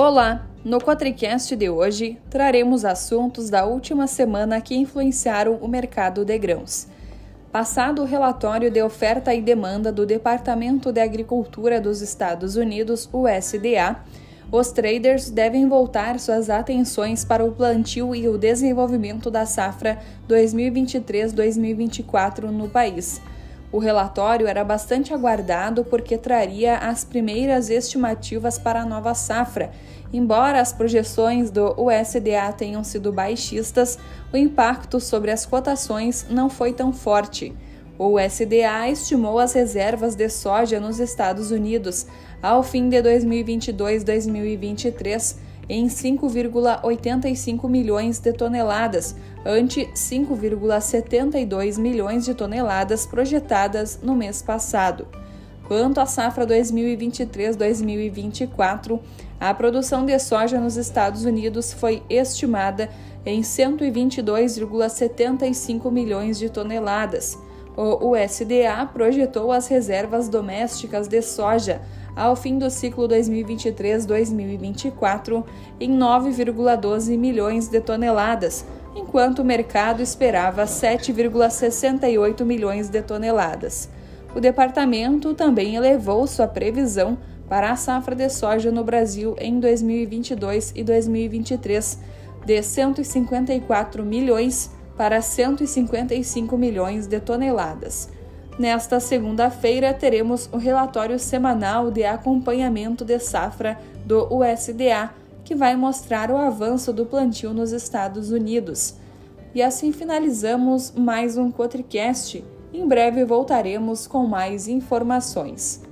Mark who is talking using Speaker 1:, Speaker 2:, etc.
Speaker 1: Olá! No Quatricast de hoje, traremos assuntos da última semana que influenciaram o mercado de grãos. Passado o relatório de oferta e demanda do Departamento de Agricultura dos Estados Unidos, USDA, os traders devem voltar suas atenções para o plantio e o desenvolvimento da safra 2023-2024 no país o relatório era bastante aguardado porque traria as primeiras estimativas para a nova safra. Embora as projeções do USDA tenham sido baixistas, o impacto sobre as cotações não foi tão forte. O USDA estimou as reservas de soja nos Estados Unidos ao fim de 2022-2023 em 5,85 milhões de toneladas, ante 5,72 milhões de toneladas projetadas no mês passado. Quanto à safra 2023-2024, a produção de soja nos Estados Unidos foi estimada em 122,75 milhões de toneladas. O USDA projetou as reservas domésticas de soja ao fim do ciclo 2023-2024 em 9,12 milhões de toneladas, enquanto o mercado esperava 7,68 milhões de toneladas. O departamento também elevou sua previsão para a safra de soja no Brasil em 2022 e 2023 de 154 milhões para 155 milhões de toneladas Nesta segunda-feira, teremos o relatório semanal de acompanhamento de safra do USDA, que vai mostrar o avanço do plantio nos Estados Unidos. E assim finalizamos mais um Cotricast. Em breve voltaremos com mais informações.